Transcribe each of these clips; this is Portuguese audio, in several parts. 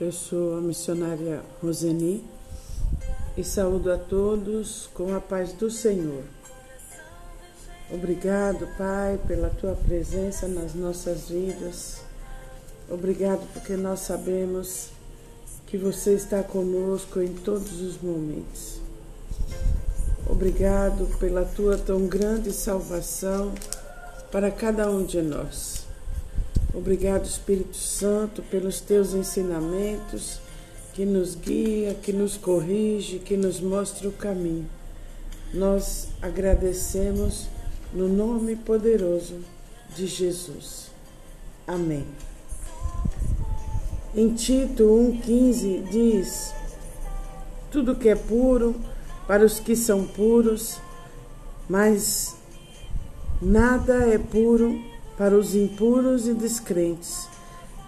Eu sou a missionária Roseni e saúdo a todos com a paz do Senhor. Obrigado, Pai, pela tua presença nas nossas vidas. Obrigado porque nós sabemos que você está conosco em todos os momentos. Obrigado pela tua tão grande salvação para cada um de nós. Obrigado, Espírito Santo, pelos teus ensinamentos que nos guia, que nos corrige, que nos mostra o caminho. Nós agradecemos no nome poderoso de Jesus. Amém. Em Tito 1,15 diz: Tudo que é puro para os que são puros, mas nada é puro para os impuros e descrentes,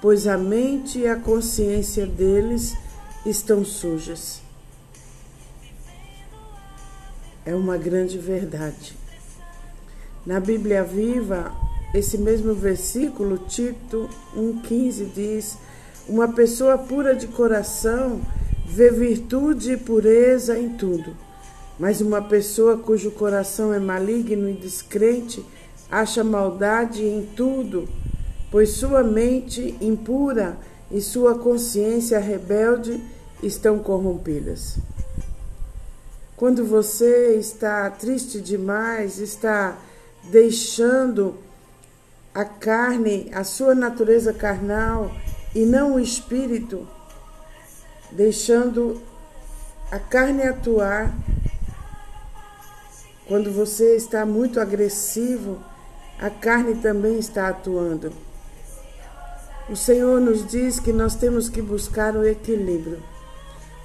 pois a mente e a consciência deles estão sujas. É uma grande verdade. Na Bíblia Viva, esse mesmo versículo, Tito 1,15, diz: Uma pessoa pura de coração vê virtude e pureza em tudo, mas uma pessoa cujo coração é maligno e descrente acha maldade em tudo, pois sua mente impura e sua consciência rebelde estão corrompidas. Quando você está triste demais, está deixando a carne, a sua natureza carnal e não o espírito, deixando a carne atuar. Quando você está muito agressivo, a carne também está atuando. O Senhor nos diz que nós temos que buscar o equilíbrio.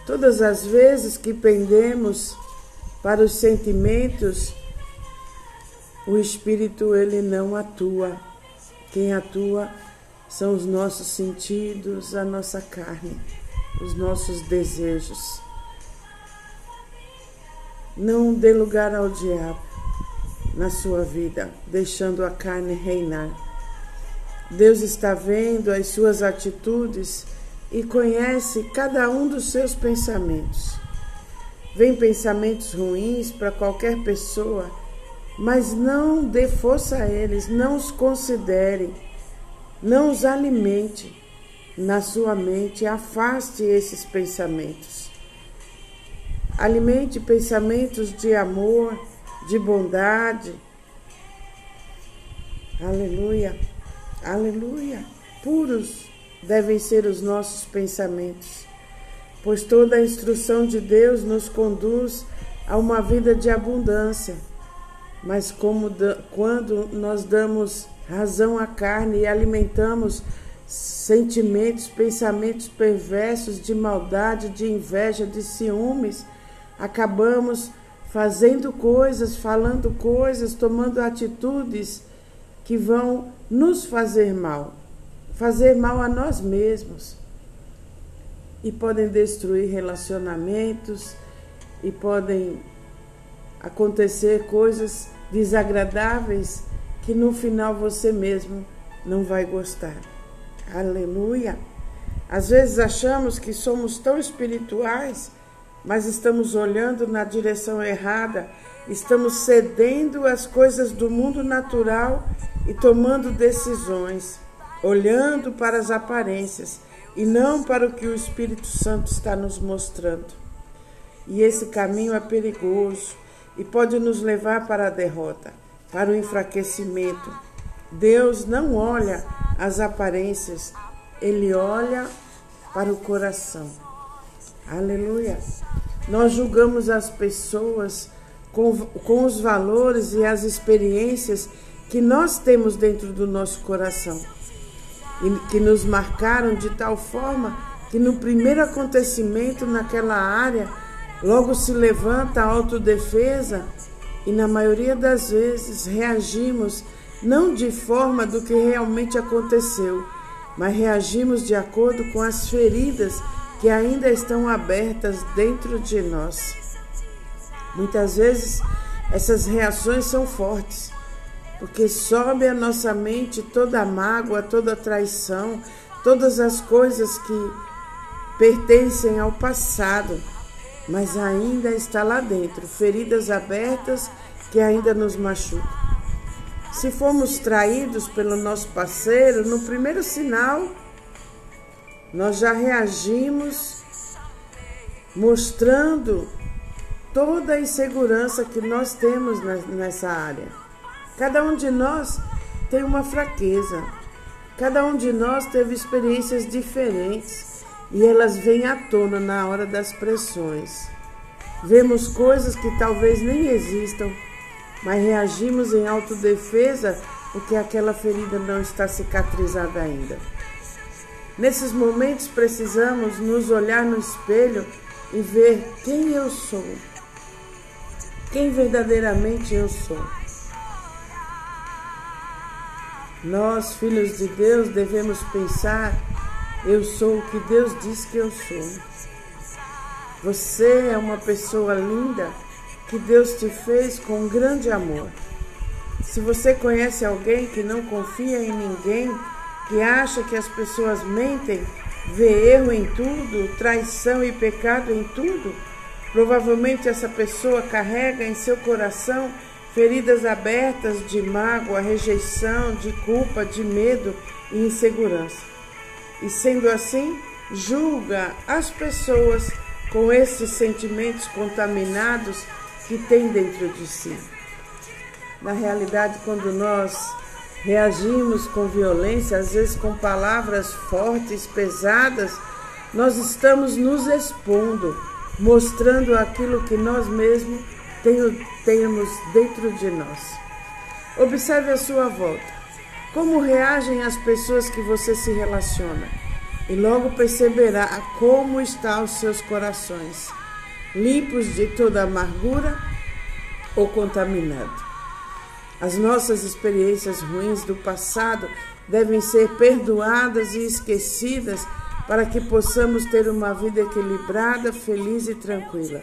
Todas as vezes que pendemos para os sentimentos, o espírito ele não atua. Quem atua são os nossos sentidos, a nossa carne, os nossos desejos. Não dê lugar ao diabo na sua vida, deixando a carne reinar. Deus está vendo as suas atitudes e conhece cada um dos seus pensamentos. Vem pensamentos ruins para qualquer pessoa, mas não dê força a eles, não os considere, não os alimente na sua mente, afaste esses pensamentos. Alimente pensamentos de amor, de bondade. Aleluia, aleluia. Puros devem ser os nossos pensamentos, pois toda a instrução de Deus nos conduz a uma vida de abundância. Mas como quando nós damos razão à carne e alimentamos sentimentos, pensamentos perversos de maldade, de inveja, de ciúmes, acabamos fazendo coisas, falando coisas, tomando atitudes que vão nos fazer mal, fazer mal a nós mesmos. E podem destruir relacionamentos e podem acontecer coisas desagradáveis que no final você mesmo não vai gostar. Aleluia! Às vezes achamos que somos tão espirituais mas estamos olhando na direção errada, estamos cedendo às coisas do mundo natural e tomando decisões, olhando para as aparências e não para o que o Espírito Santo está nos mostrando. E esse caminho é perigoso e pode nos levar para a derrota, para o enfraquecimento. Deus não olha as aparências, ele olha para o coração. Aleluia. Nós julgamos as pessoas com, com os valores e as experiências que nós temos dentro do nosso coração. E que nos marcaram de tal forma que no primeiro acontecimento naquela área logo se levanta a autodefesa e na maioria das vezes reagimos não de forma do que realmente aconteceu, mas reagimos de acordo com as feridas que ainda estão abertas dentro de nós. Muitas vezes essas reações são fortes, porque sobe à nossa mente toda a mágoa, toda a traição, todas as coisas que pertencem ao passado, mas ainda está lá dentro, feridas abertas que ainda nos machucam. Se fomos traídos pelo nosso parceiro, no primeiro sinal, nós já reagimos mostrando toda a insegurança que nós temos nessa área. Cada um de nós tem uma fraqueza, cada um de nós teve experiências diferentes e elas vêm à tona na hora das pressões. Vemos coisas que talvez nem existam, mas reagimos em autodefesa porque aquela ferida não está cicatrizada ainda. Nesses momentos precisamos nos olhar no espelho e ver quem eu sou, quem verdadeiramente eu sou. Nós, filhos de Deus, devemos pensar: eu sou o que Deus diz que eu sou. Você é uma pessoa linda que Deus te fez com grande amor. Se você conhece alguém que não confia em ninguém, que acha que as pessoas mentem, vê erro em tudo, traição e pecado em tudo, provavelmente essa pessoa carrega em seu coração feridas abertas de mágoa, rejeição, de culpa, de medo e insegurança. E sendo assim, julga as pessoas com esses sentimentos contaminados que tem dentro de si. Na realidade, quando nós reagimos com violência, às vezes com palavras fortes, pesadas, nós estamos nos expondo, mostrando aquilo que nós mesmos temos dentro de nós. Observe a sua volta. Como reagem as pessoas que você se relaciona? E logo perceberá como estão os seus corações, limpos de toda amargura ou contaminados. As nossas experiências ruins do passado devem ser perdoadas e esquecidas para que possamos ter uma vida equilibrada, feliz e tranquila.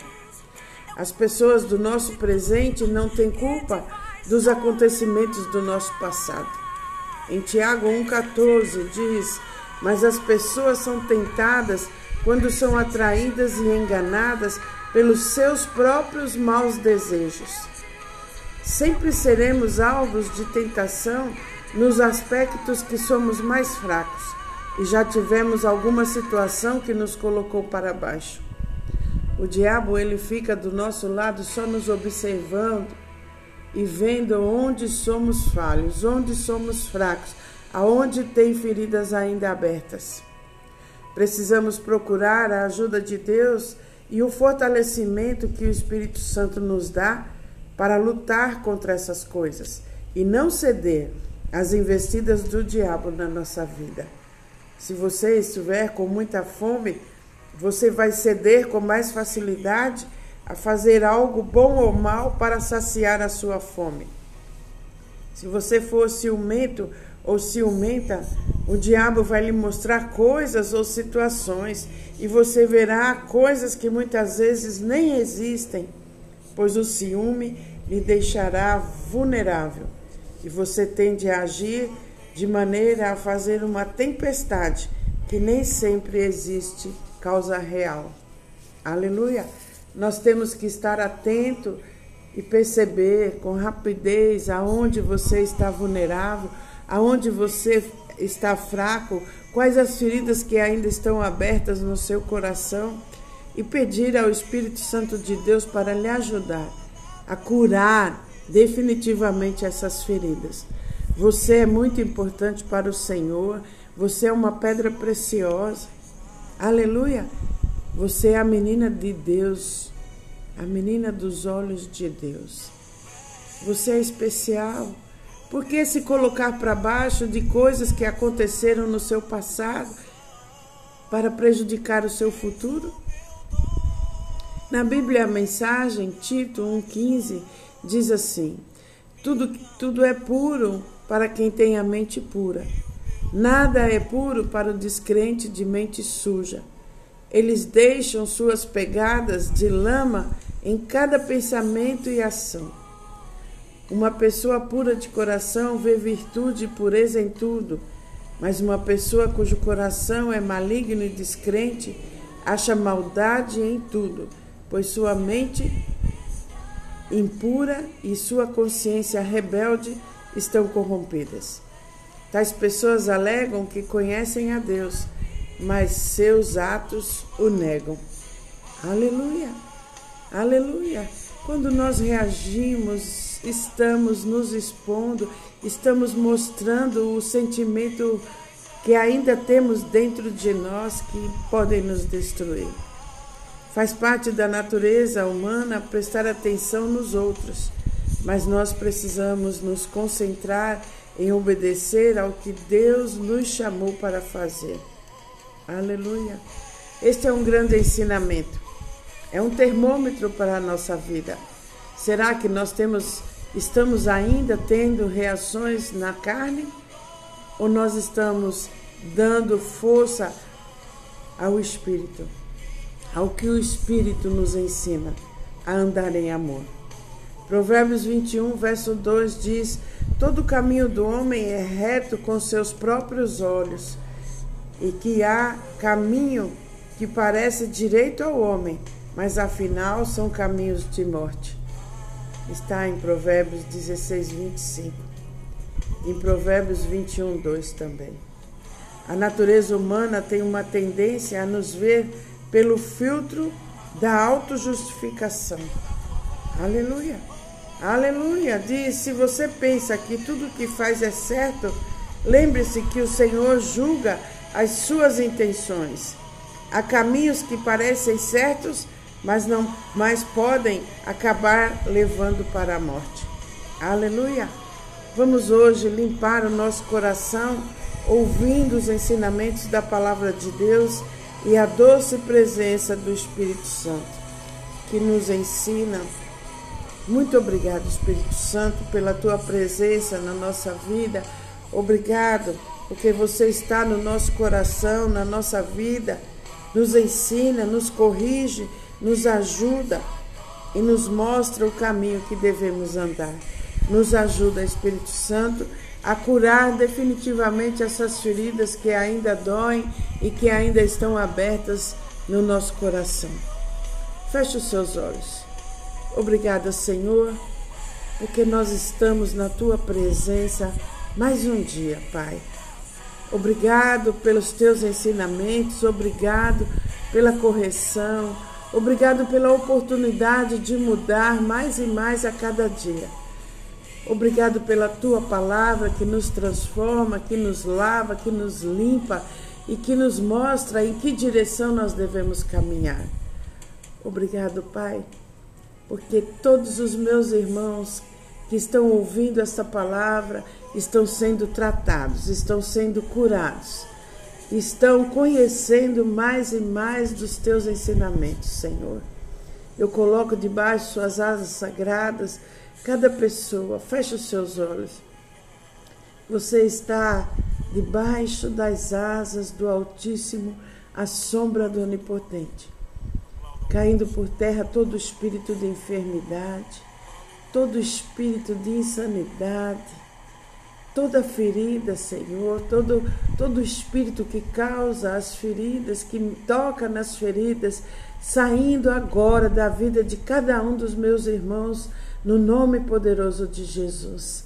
As pessoas do nosso presente não têm culpa dos acontecimentos do nosso passado. Em Tiago 1,14 diz: Mas as pessoas são tentadas quando são atraídas e enganadas pelos seus próprios maus desejos. Sempre seremos alvos de tentação nos aspectos que somos mais fracos e já tivemos alguma situação que nos colocou para baixo. O diabo ele fica do nosso lado só nos observando e vendo onde somos falhos, onde somos fracos, aonde tem feridas ainda abertas. Precisamos procurar a ajuda de Deus e o fortalecimento que o Espírito Santo nos dá para lutar contra essas coisas e não ceder às investidas do diabo na nossa vida. Se você estiver com muita fome, você vai ceder com mais facilidade a fazer algo bom ou mal para saciar a sua fome. Se você for ciumento ou ciumenta, o diabo vai lhe mostrar coisas ou situações e você verá coisas que muitas vezes nem existem, pois o ciúme lhe deixará vulnerável e você tende a agir de maneira a fazer uma tempestade que nem sempre existe causa real. Aleluia! Nós temos que estar atento e perceber com rapidez aonde você está vulnerável, aonde você está fraco, quais as feridas que ainda estão abertas no seu coração e pedir ao Espírito Santo de Deus para lhe ajudar a curar definitivamente essas feridas. Você é muito importante para o Senhor, você é uma pedra preciosa. Aleluia! Você é a menina de Deus, a menina dos olhos de Deus. Você é especial. Por que se colocar para baixo de coisas que aconteceram no seu passado para prejudicar o seu futuro? Na Bíblia, a mensagem, Tito 1,15, diz assim: tudo, tudo é puro para quem tem a mente pura Nada é puro para o descrente de mente suja. Eles deixam suas pegadas de lama em cada pensamento e ação. Uma pessoa pura de coração vê virtude e pureza em tudo, mas uma pessoa cujo coração é maligno e descrente acha maldade em tudo, pois sua mente impura e sua consciência rebelde estão corrompidas. Tais pessoas alegam que conhecem a Deus, mas seus atos o negam. Aleluia! Aleluia! Quando nós reagimos, estamos nos expondo, estamos mostrando o sentimento que ainda temos dentro de nós que podem nos destruir. Faz parte da natureza humana prestar atenção nos outros, mas nós precisamos nos concentrar em obedecer ao que Deus nos chamou para fazer. Aleluia. Este é um grande ensinamento. É um termômetro para a nossa vida. Será que nós temos estamos ainda tendo reações na carne ou nós estamos dando força ao espírito, ao que o espírito nos ensina a andar em amor? Provérbios 21, verso 2 diz: Todo o caminho do homem é reto com seus próprios olhos, e que há caminho que parece direito ao homem, mas afinal são caminhos de morte. Está em Provérbios 16, 25. Em Provérbios 21, 2 também. A natureza humana tem uma tendência a nos ver pelo filtro da autojustificação. Aleluia! Aleluia! Diz: se você pensa que tudo que faz é certo, lembre-se que o Senhor julga as suas intenções. Há caminhos que parecem certos, mas não mais podem acabar levando para a morte. Aleluia! Vamos hoje limpar o nosso coração ouvindo os ensinamentos da palavra de Deus e a doce presença do Espírito Santo que nos ensina muito obrigado, Espírito Santo, pela tua presença na nossa vida. Obrigado, porque você está no nosso coração, na nossa vida, nos ensina, nos corrige, nos ajuda e nos mostra o caminho que devemos andar. Nos ajuda, Espírito Santo, a curar definitivamente essas feridas que ainda doem e que ainda estão abertas no nosso coração. Feche os seus olhos. Obrigada, Senhor, porque nós estamos na tua presença mais um dia, Pai. Obrigado pelos teus ensinamentos, obrigado pela correção, obrigado pela oportunidade de mudar mais e mais a cada dia. Obrigado pela tua palavra que nos transforma, que nos lava, que nos limpa e que nos mostra em que direção nós devemos caminhar. Obrigado, Pai porque todos os meus irmãos que estão ouvindo esta palavra estão sendo tratados, estão sendo curados, estão conhecendo mais e mais dos teus ensinamentos, Senhor. Eu coloco debaixo suas asas sagradas cada pessoa, fecha os seus olhos. Você está debaixo das asas do Altíssimo, à sombra do Onipotente caindo por terra todo espírito de enfermidade, todo espírito de insanidade, toda ferida, Senhor, todo, todo espírito que causa as feridas, que toca nas feridas, saindo agora da vida de cada um dos meus irmãos, no nome poderoso de Jesus.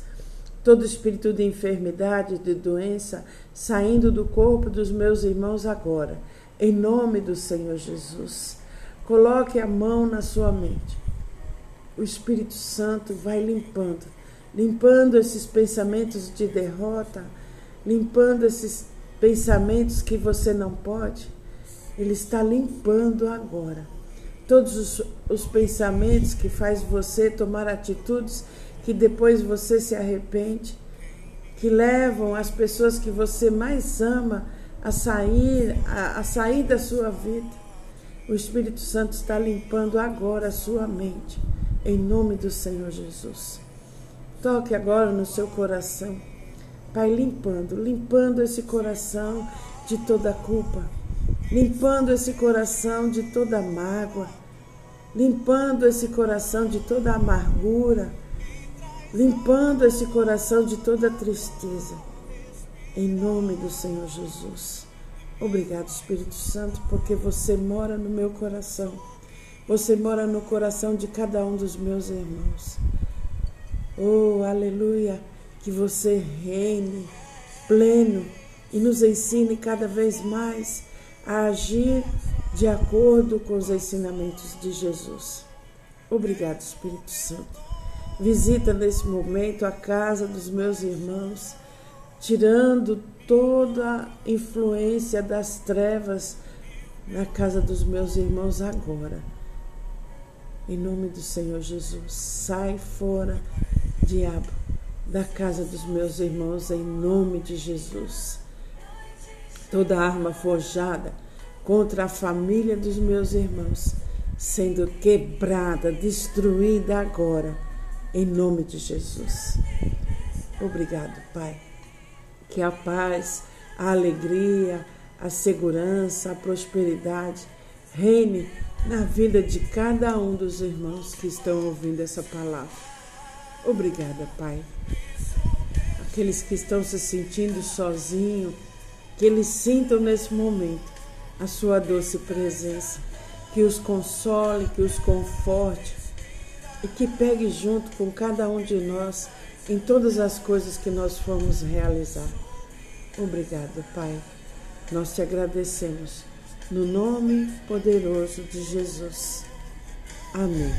Todo espírito de enfermidade, de doença, saindo do corpo dos meus irmãos agora, em nome do Senhor Jesus. Coloque a mão na sua mente. O Espírito Santo vai limpando, limpando esses pensamentos de derrota, limpando esses pensamentos que você não pode. Ele está limpando agora. Todos os, os pensamentos que faz você tomar atitudes que depois você se arrepende, que levam as pessoas que você mais ama a sair, a, a sair da sua vida. O Espírito Santo está limpando agora a sua mente, em nome do Senhor Jesus. Toque agora no seu coração, Pai, limpando, limpando esse coração de toda culpa, limpando esse coração de toda mágoa, limpando esse coração de toda amargura, limpando esse coração de toda tristeza, em nome do Senhor Jesus. Obrigado, Espírito Santo, porque você mora no meu coração. Você mora no coração de cada um dos meus irmãos. Oh, aleluia! Que você reine pleno e nos ensine cada vez mais a agir de acordo com os ensinamentos de Jesus. Obrigado, Espírito Santo. Visita nesse momento a casa dos meus irmãos, tirando toda a influência das trevas na casa dos meus irmãos agora. Em nome do Senhor Jesus, sai fora, diabo, da casa dos meus irmãos, em nome de Jesus. Toda arma forjada contra a família dos meus irmãos, sendo quebrada, destruída agora em nome de Jesus. Obrigado, Pai. Que a paz, a alegria, a segurança, a prosperidade reine na vida de cada um dos irmãos que estão ouvindo essa palavra. Obrigada, Pai. Aqueles que estão se sentindo sozinhos, que eles sintam nesse momento a sua doce presença, que os console, que os conforte, e que pegue junto com cada um de nós em todas as coisas que nós formos realizar. Obrigado, Pai. Nós te agradecemos no nome poderoso de Jesus. Amém.